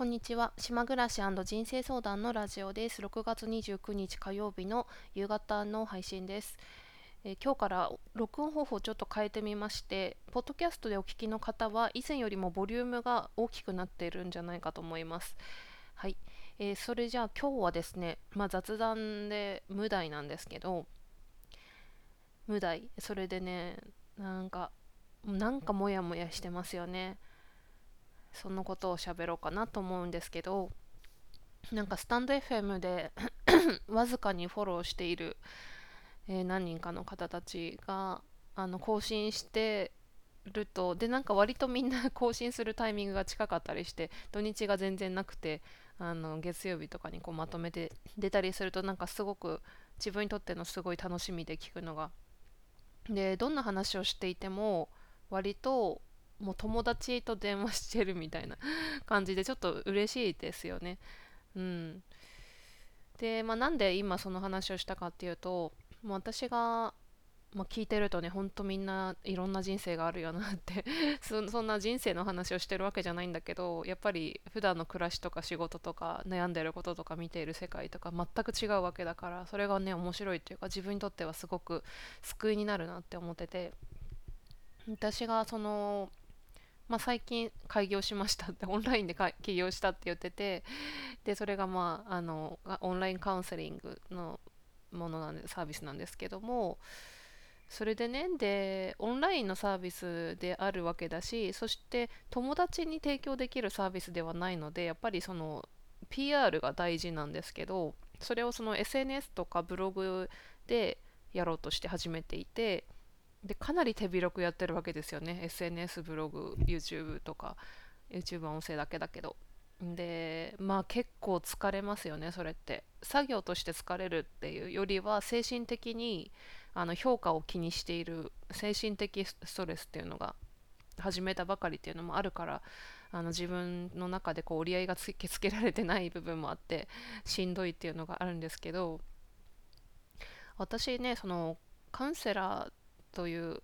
こんにちは。島暮らし人生相談のラジオです。6月29日火曜日の夕方の配信です。え今日から録音方法をちょっと変えてみましてポッドキャストでお聞きの方は以前よりもボリュームが大きくなっているんじゃないかと思います。はい、えー、それじゃあ今日はですね、まあ、雑談で無題なんですけど無題。それでねなんかなんかモヤモヤしてますよね。そのことを喋ろうかなと思うんですけどなんかスタンド FM で わずかにフォローしている、えー、何人かの方たちがあの更新してるとでなんか割とみんな更新するタイミングが近かったりして土日が全然なくてあの月曜日とかにこうまとめて出たりするとなんかすごく自分にとってのすごい楽しみで聞くのが。でどんな話をしていても割ともう友達と電話してるみたいな感じでちょっと嬉しいですよね。うん、で、まあ、なんで今その話をしたかっていうともう私が、まあ、聞いてるとねほんとみんないろんな人生があるよなって そそんな人生の話をしてるわけじゃないんだけどやっぱり普段の暮らしとか仕事とか悩んでることとか見ている世界とか全く違うわけだからそれがね面白いっていうか自分にとってはすごく救いになるなって思ってて私がそのまあ、最近開業しましたって オンラインで起業したって言っててでそれがまああのオンラインカウンセリングのものなんでサービスなんですけどもそれでねでオンラインのサービスであるわけだしそして友達に提供できるサービスではないのでやっぱりその PR が大事なんですけどそれをその SNS とかブログでやろうとして始めていてでかなり手広くやってるわけですよね。SNS ブログ YouTube とか。YouTube は音声だけだけど。でまあ結構疲れますよねそれって。作業として疲れるっていうよりは精神的にあの評価を気にしている。精神的ストレスっていうのが始めたばかりっていうのもあるからあの自分の中でこう折り合いがつつけられてない部分もあってしんどいっていうのがあるんですけど私ねそのカウンセラーという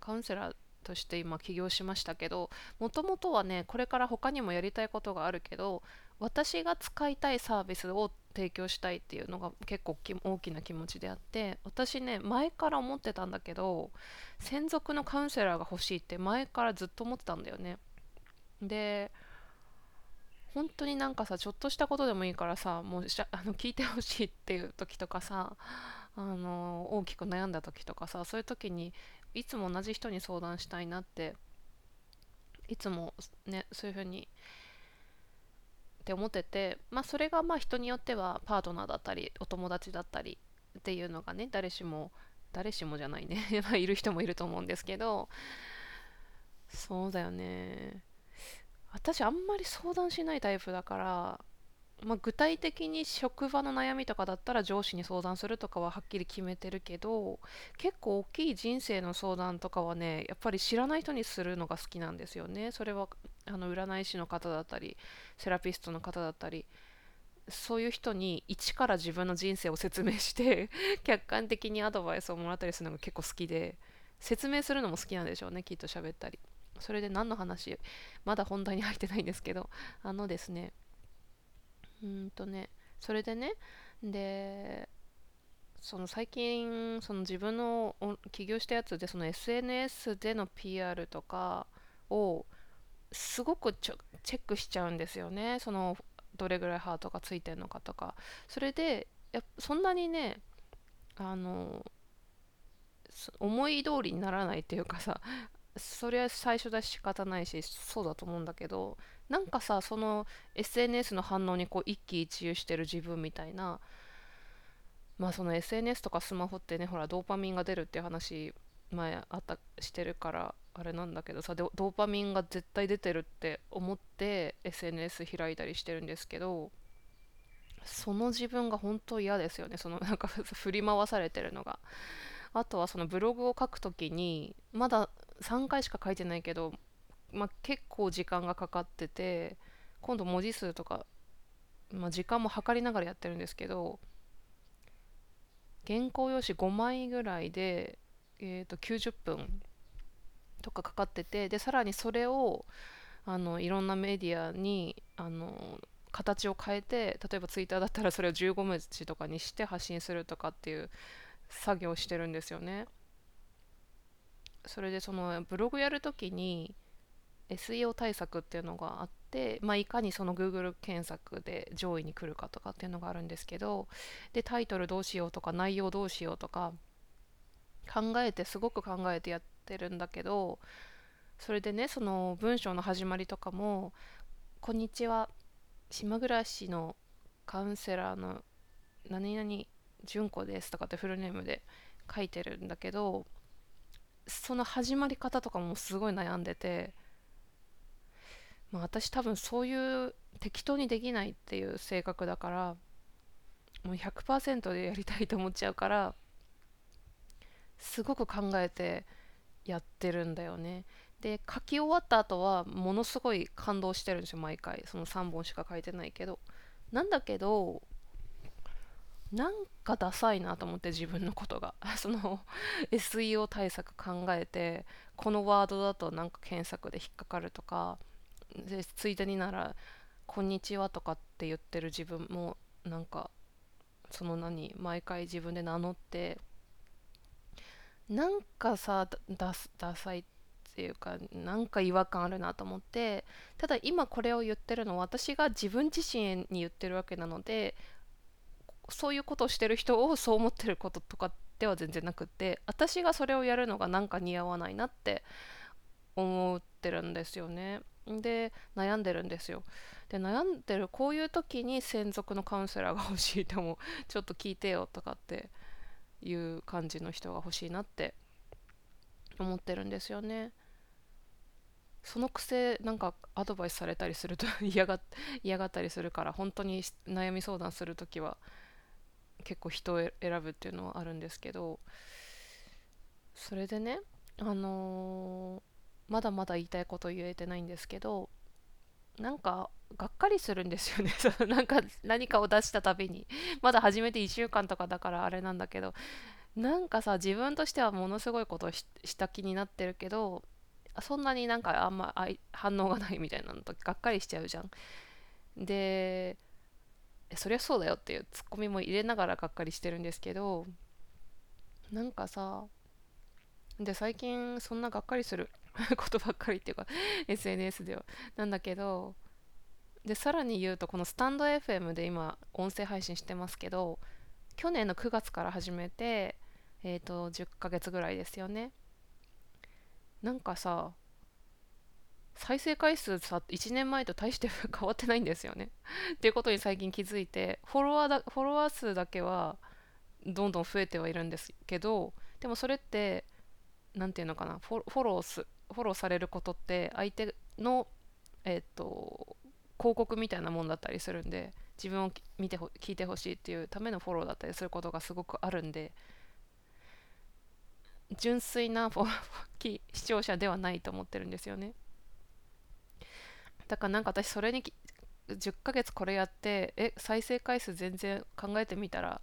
カウンセラーとして今起業しましたけどもともとはねこれから他にもやりたいことがあるけど私が使いたいサービスを提供したいっていうのが結構大きな気持ちであって私ね前から思ってたんだけど専属のカウンセラーが欲しいって前からずっと思ってたんだよね。で本当になんかさちょっとしたことでもいいからさもう あの聞いてほしいっていう時とかさあの大きく悩んだ時とかさそういう時にいつも同じ人に相談したいなっていつもねそういうふうにって思っててまあそれがまあ人によってはパートナーだったりお友達だったりっていうのがね誰しも誰しもじゃないね いる人もいると思うんですけどそうだよね。私あんまり相談しないタイプだからまあ、具体的に職場の悩みとかだったら上司に相談するとかははっきり決めてるけど結構大きい人生の相談とかはねやっぱり知らない人にするのが好きなんですよね。それはあの占い師の方だったりセラピストの方だったりそういう人に一から自分の人生を説明して 客観的にアドバイスをもらったりするのが結構好きで説明するのも好きなんでしょうねきっと喋ったり。それで何の話まだ本題に入ってないんですけどあのですねうんとねそれでねでその最近その自分の起業したやつでその SNS での PR とかをすごくチェックしちゃうんですよね。そのどれぐらいハートがついてるのかとか。それでやそんなにねあの思い通りにならないっていうかさそれは最初だし仕方ないしそうだと思うんだけどなんかさその SNS の反応にこう一喜一憂してる自分みたいなまあその SNS とかスマホってねほらドーパミンが出るっていう話前あったしてるからあれなんだけどさドーパミンが絶対出てるって思って SNS 開いたりしてるんですけどその自分が本当嫌ですよね。そのなんか 振り回されてるのが。あとはそのブログを書くときにまだ3回しか書いてないけど、まあ、結構時間がかかってて今度文字数とか、まあ、時間も計りながらやってるんですけど原稿用紙5枚ぐらいで、えー、と90分とかかかっててでさらにそれをあのいろんなメディアにあの形を変えて例えばツイッターだったらそれを15文字とかにして発信するとかっていう作業をしてるんですよね。それでそのブログやるときに SEO 対策っていうのがあって、まあ、いかにその Google 検索で上位に来るかとかっていうのがあるんですけどでタイトルどうしようとか内容どうしようとか考えてすごく考えてやってるんだけどそれでねその文章の始まりとかも「こんにちは島暮らしのカウンセラーの何々純子です」とかってフルネームで書いてるんだけどその始まり方とかもすごい悩んでて、まあ、私多分そういう適当にできないっていう性格だからもう100%でやりたいと思っちゃうからすごく考えてやってるんだよね。で書き終わった後はものすごい感動してるんですよ毎回その3本しか書いてないけどなんだけどなんかダサいなと思って自分のことが。その SEO 対策考えてこのワードだとなんか検索で引っかかるとかでついでになら「こんにちは」とかって言ってる自分もなんかその何毎回自分で名乗ってなんかさダダサいっていうかなんか違和感あるなと思ってただ今これを言ってるのは私が自分自身に言ってるわけなのでそういうことをしてる人をそう思ってることとかでは全然なくって私がそれをやるのがなんか似合わないなって思ってるんですよね。で悩んでるんですよ。で悩んでるこういう時に専属のカウンセラーが欲しいともちょっと聞いてよとかっていう感じの人が欲しいなって思ってるんですよね。そのくせなんかアドバイスされたりすると嫌が嫌がったりするから本当に悩み相談する時は結構人を選ぶっていうのはあるんですけどそれでねあのー、まだまだ言いたいこと言えてないんですけどなんかがっかりするんですよね。なんか何かを出したたびに。まだ始めて1週間とかだからあれなんだけどなんかさ自分としてはものすごいことをした気になってるけどそんなになんかあんま反応がないみたいなのとがっかりしちゃうじゃん。でそりゃそうだよっていうツッコミも入れながらがっかりしてるんですけどなんかさで最近そんながっかりする ことばっかりっていうか SNS では。なんだけどでさらに言うとこのスタンド FM で今音声配信してますけど去年の9月から始めてえっ、ー、と10ヶ月ぐらいですよね。なんかさ再生回数さ1年前と大して 変わってないんですよねっていうことに最近気づいてフォロワーだフォロワー数だけはどんどん増えてはいるんですけどでもそれって何て言うのかなフォローすフォローされることって相手のえ、ー、と広告みたいなもんだったりするんで自分を見て聞いてほしいっていうためのフォローだったりすることがすごくあるんで純粋なフォロー 視聴者ではないと思ってるんですよね。だからなんか私それに10ヶ月これやってえ再生回数全然考えてみたら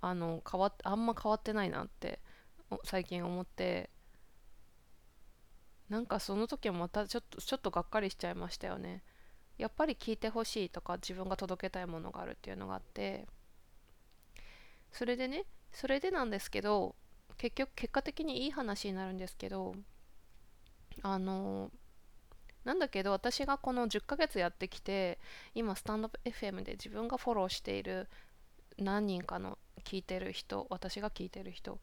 あの変わあんま変わってないなって最近思ってなんかその時はまたちょっとちょっとがっかりしちゃいましたよね。やっぱり聞いてほしいとか自分が届けたいものがあるっていうのがあってそれでねそれでなんですけど結局結果的にいい話になるんですけどあのなんだけど私がこの10ヶ月やってきて今スタンド FM で自分がフォローしている何人かの聞いてる人私が聞いてる人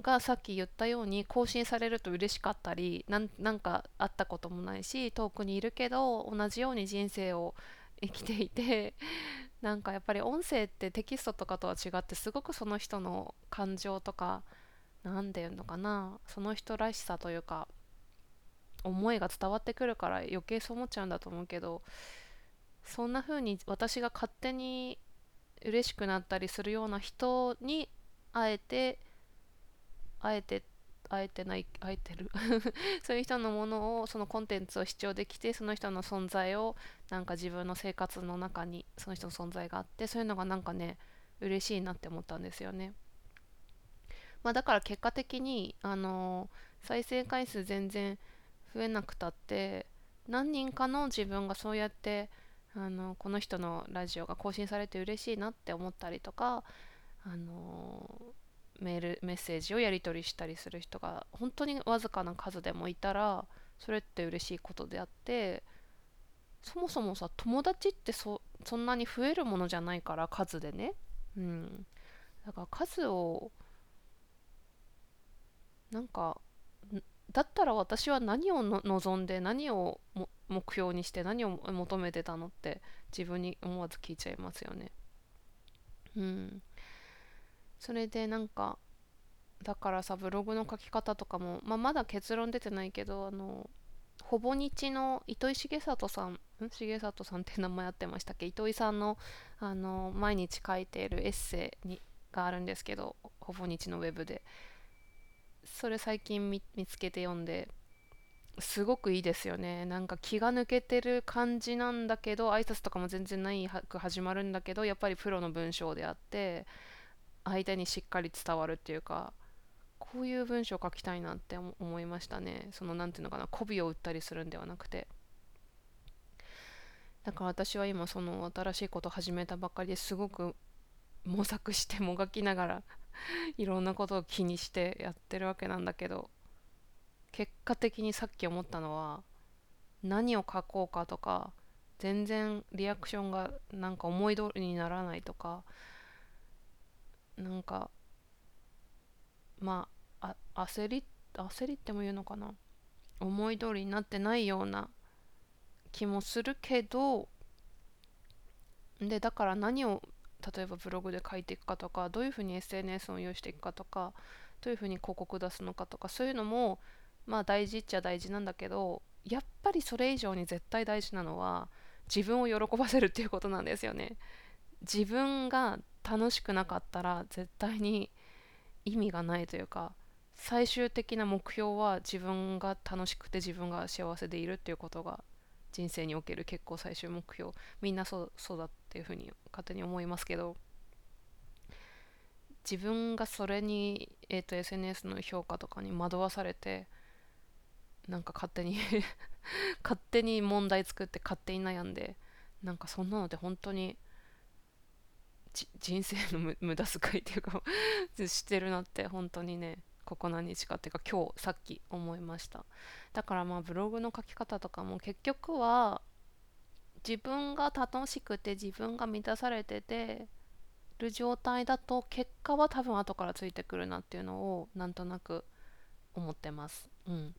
がさっき言ったように更新されると嬉しかったりなんかあったこともないし遠くにいるけど同じように人生を生きていて なんかやっぱり音声ってテキストとかとは違ってすごくその人の感情とか何て言うのかなその人らしさというか思いが伝わってくるから余計そう思っちゃうんだと思うけどそんな風に私が勝手に嬉しくなったりするような人にあえてあえてあえてないあえてる そういう人のものをそのコンテンツを視聴できてその人の存在をなんか自分の生活の中にその人の存在があってそういうのがなんかね嬉しいなって思ったんですよね。まあ、だから結果的に、あのー、再生回数全然増えなくたって何人かの自分がそうやってあのこの人のラジオが更新されて嬉しいなって思ったりとかあのメールメッセージをやり取りしたりする人が本当にわずかな数でもいたらそれって嬉しいことであってそもそもさ友達ってそそんなに増えるものじゃないから数でね。うん。だから数をなんかだったら私は何を望んで何を目標にして何を求めてたのって自分に思わず聞いちゃいますよね。うん。それでなんかだからさブログの書き方とかも、まあ、まだ結論出てないけどあのほぼ日の糸井重里さん？重里さんって名前あってましたっけ？糸井さんのあの毎日書いているエッセイにがあるんですけどほぼ日のウェブで。それ最近見つけて読んですごくいいですよね。なんか気が抜けてる感じなんだけど挨拶とかも全然ないく始まるんだけどやっぱりプロの文章であって相手にしっかり伝わるっていうかこういう文章書きたいなって思いましたね。その何ていうのかな媚びを売ったりするんではなくて。だから私は今その新しいことを始めたばっかりですごく模索してもがきながら いろんなことを気にしてやってるわけなんだけど結果的にさっき思ったのは何を書こうかとか全然リアクションがなんか思い通りにならないとかなんかまあ焦り焦りっても言うのかな思い通りになってないような気もするけどでだから何を例えばブログで書いていくかとかどういうふうに SNS を用意していくかとかどういうふうに広告出すのかとかそういうのもまあ大事っちゃ大事なんだけどやっぱりそれ以上に絶対大事なのは自分を喜ばせるっていうことなんですよね。自分が楽しくなかったら絶対に意味がないというか最終的な目標は自分が楽しくて自分が幸せでいるっていうことが人生における結構最終目標みんなそうそうだっていうふうに勝手に思いますけど自分がそれに、えーと、SNS の評価とかに惑わされてなんか勝手に 勝手に問題作って勝手に悩んでなんかそんなので本当に人生の無駄遣いっていうか してるなって本当にねここ何日かっていうか今日さっき思いました。だからまあブログの書き方とかも結局は自分が楽しくて自分が満たされててる状態だと結果は多分後からついてくるなっていうのをなんとなく思ってます。うん。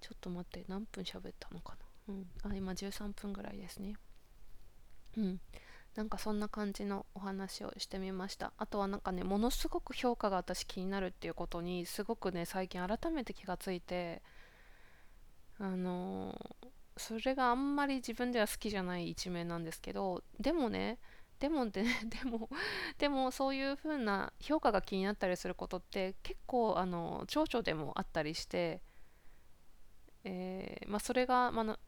ちょっと待って何分喋ったのかな。うん。あ今13分ぐらいですね。うん。なんかそんな感じのお話をしてみましたあとはなんかねものすごく評価が私気になるっていうことにすごくね最近改めて気がついてあのー、それがあんまり自分では好きじゃない一面なんですけどでもねでもで でもでもそういう風な評価が気になったりすることって結構あの長所でもあったりして、えー、まあ、それが、まあ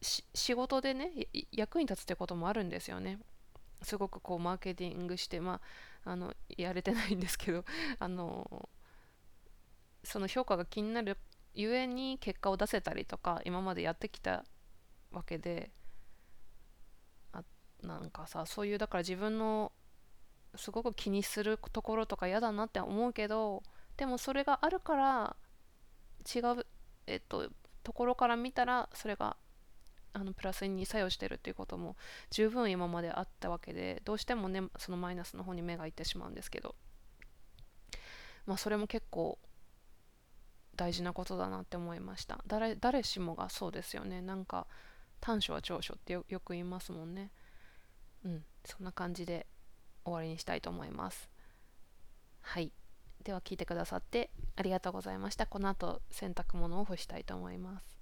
仕事でね役に立つってこともあるんですよね。すごくこうマーケティングしてまああのやれてないんですけど あのその評価が気になるゆえに結果を出せたりとか今までやってきたわけであなんかさそういうだから自分のすごく気にするところとか嫌だなって思うけどでもそれがあるから違う、えっと、ところから見たらそれがあのプラスに作用してるっていうことも十分今まであったわけでどうしてもねそのマイナスの方に目がいってしまうんですけど。まあそれも結構大事なことだなって思いました。誰誰しもがそうですよね。なんか短所は長所ってよく言いますもんね。うんそんな感じで終わりにしたいと思います。はい。では聞いてくださってありがとうございました。この後洗濯物を干したいと思います。